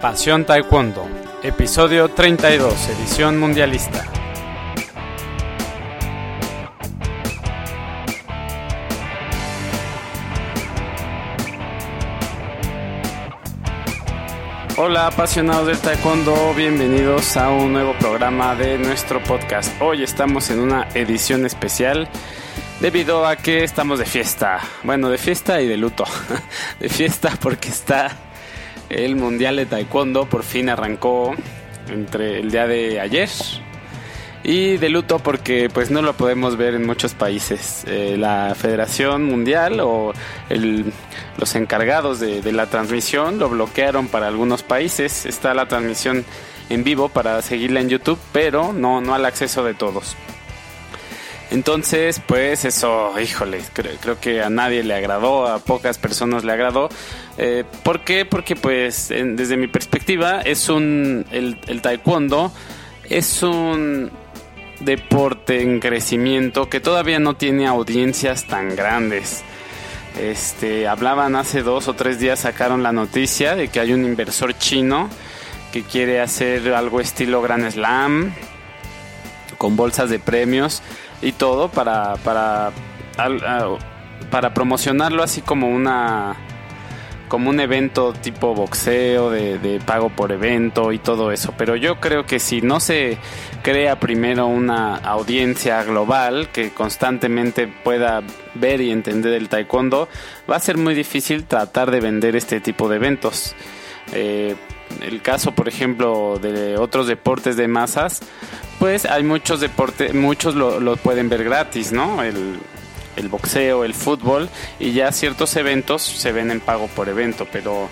Pasión Taekwondo, episodio 32, edición mundialista. Hola apasionados del taekwondo, bienvenidos a un nuevo programa de nuestro podcast. Hoy estamos en una edición especial debido a que estamos de fiesta. Bueno, de fiesta y de luto. de fiesta porque está el Mundial de Taekwondo, por fin arrancó entre el día de ayer. Y de luto porque pues no lo podemos ver en muchos países. Eh, la Federación Mundial o los encargados de, de la transmisión lo bloquearon para algunos países. Está la transmisión en vivo para seguirla en YouTube, pero no, no al acceso de todos. Entonces, pues eso, híjole, creo, que a nadie le agradó, a pocas personas le agradó. Eh, ¿Por qué? Porque pues desde mi perspectiva es un, el, el taekwondo es un deporte en crecimiento que todavía no tiene audiencias tan grandes. Este, hablaban hace dos o tres días, sacaron la noticia de que hay un inversor chino que quiere hacer algo estilo Grand Slam con bolsas de premios y todo para, para, para promocionarlo así como una como un evento tipo boxeo de, de, pago por evento y todo eso. Pero yo creo que si no se crea primero una audiencia global que constantemente pueda ver y entender el taekwondo va a ser muy difícil tratar de vender este tipo de eventos. Eh, el caso por ejemplo de otros deportes de masas pues hay muchos deportes, muchos lo, pueden ver gratis, ¿no? El, boxeo, el fútbol y ya ciertos eventos se ven en pago por evento, pero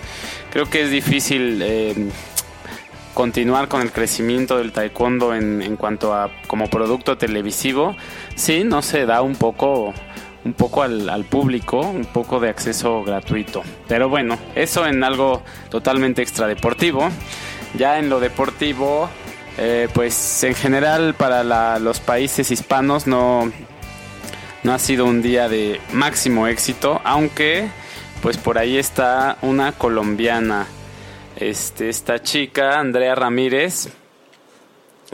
creo que es difícil eh, continuar con el crecimiento del taekwondo en, en, cuanto a como producto televisivo. Sí, no se da un poco un poco al, al, público, un poco de acceso gratuito. Pero bueno, eso en algo totalmente extradeportivo. Ya en lo deportivo, eh, pues en general para los países hispanos no, no ha sido un día de máximo éxito, aunque pues por ahí está una colombiana, este, esta chica, Andrea Ramírez,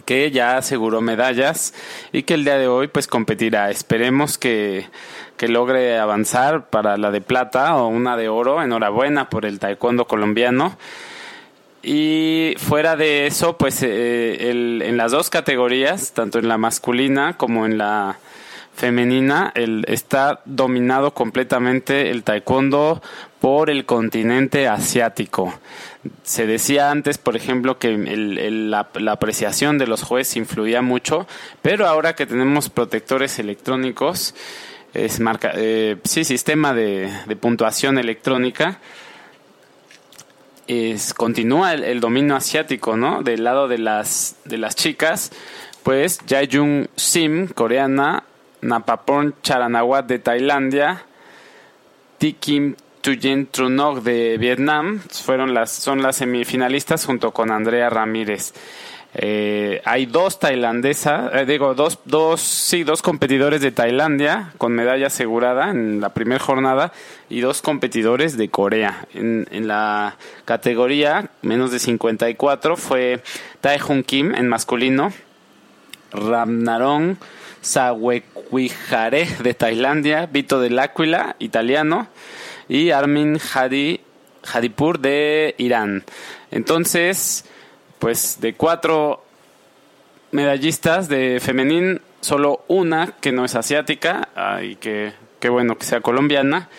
que ya aseguró medallas y que el día de hoy pues competirá. Esperemos que, que logre avanzar para la de plata o una de oro. Enhorabuena por el taekwondo colombiano. Y fuera de eso, pues eh, el, en las dos categorías, tanto en la masculina como en la femenina, el, está dominado completamente el taekwondo por el continente asiático. Se decía antes, por ejemplo, que la, apreciación de los jueces influía mucho, pero ahora que tenemos protectores electrónicos, es marca, eh, sí, sistema de, puntuación electrónica, es, continúa el, dominio asiático, ¿no? Del lado de las, de las chicas, pues Jae Sim, coreana, Napapon Charanawat de Tailandia, Tikim Tuyen Trunok de Vietnam, fueron las, son las semifinalistas junto con Andrea Ramírez. Eh, hay dos tailandesas, eh, digo, dos, dos, sí, dos competidores de Tailandia con medalla asegurada en la primera jornada y dos competidores de Corea. En, en la categoría menos de 54 fue Taehong Kim en masculino, Ramnaron Sawekwijare de Tailandia, Vito del Áquila, italiano, y Armin Hadi, Hadipur de Irán. Entonces, pues de cuatro medallistas de femenín, solo una que no es asiática, y que qué bueno que sea colombiana.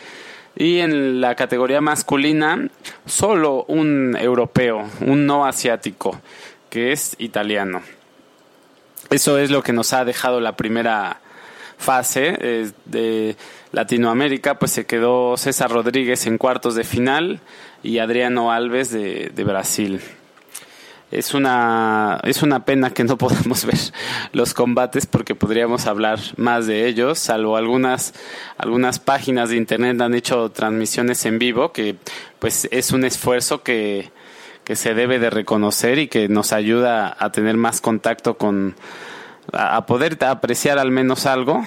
Y en la categoría masculina, solo un europeo, un no asiático, que es italiano. Eso es lo que nos ha dejado la primera fase eh, de Latinoamérica, pues se quedó César Rodríguez en cuartos de final y Adriano Alves de, de Brasil. Es una, es una pena que no podamos ver los combates porque podríamos hablar más de ellos, salvo algunas, algunas páginas de internet han hecho transmisiones en vivo, que pues es un esfuerzo que, que se debe de reconocer y que nos ayuda a tener más contacto con, a poder apreciar al menos algo,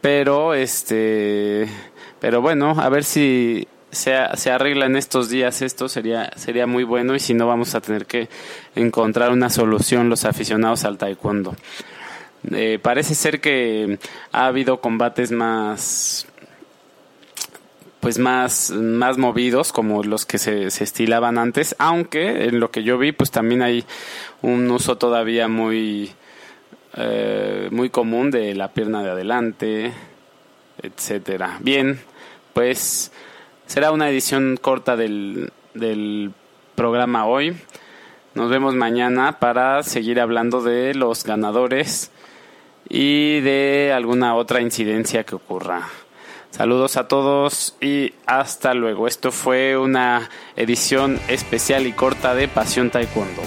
pero este, pero bueno, a ver si se, arregla en estos días esto sería, sería muy bueno y si no vamos a tener que encontrar una solución los aficionados al taekwondo. Eh, parece ser que ha habido combates más pues más, más movidos como los que se, estilaban antes, aunque en lo que yo vi pues también hay un uso todavía muy eh, muy común de la pierna de adelante, etcétera. Bien, pues será una edición corta del, del programa hoy. Nos vemos mañana para seguir hablando de los ganadores y de alguna otra incidencia que ocurra. Saludos a todos y hasta luego. Esto fue una edición especial y corta de Pasión Taekwondo.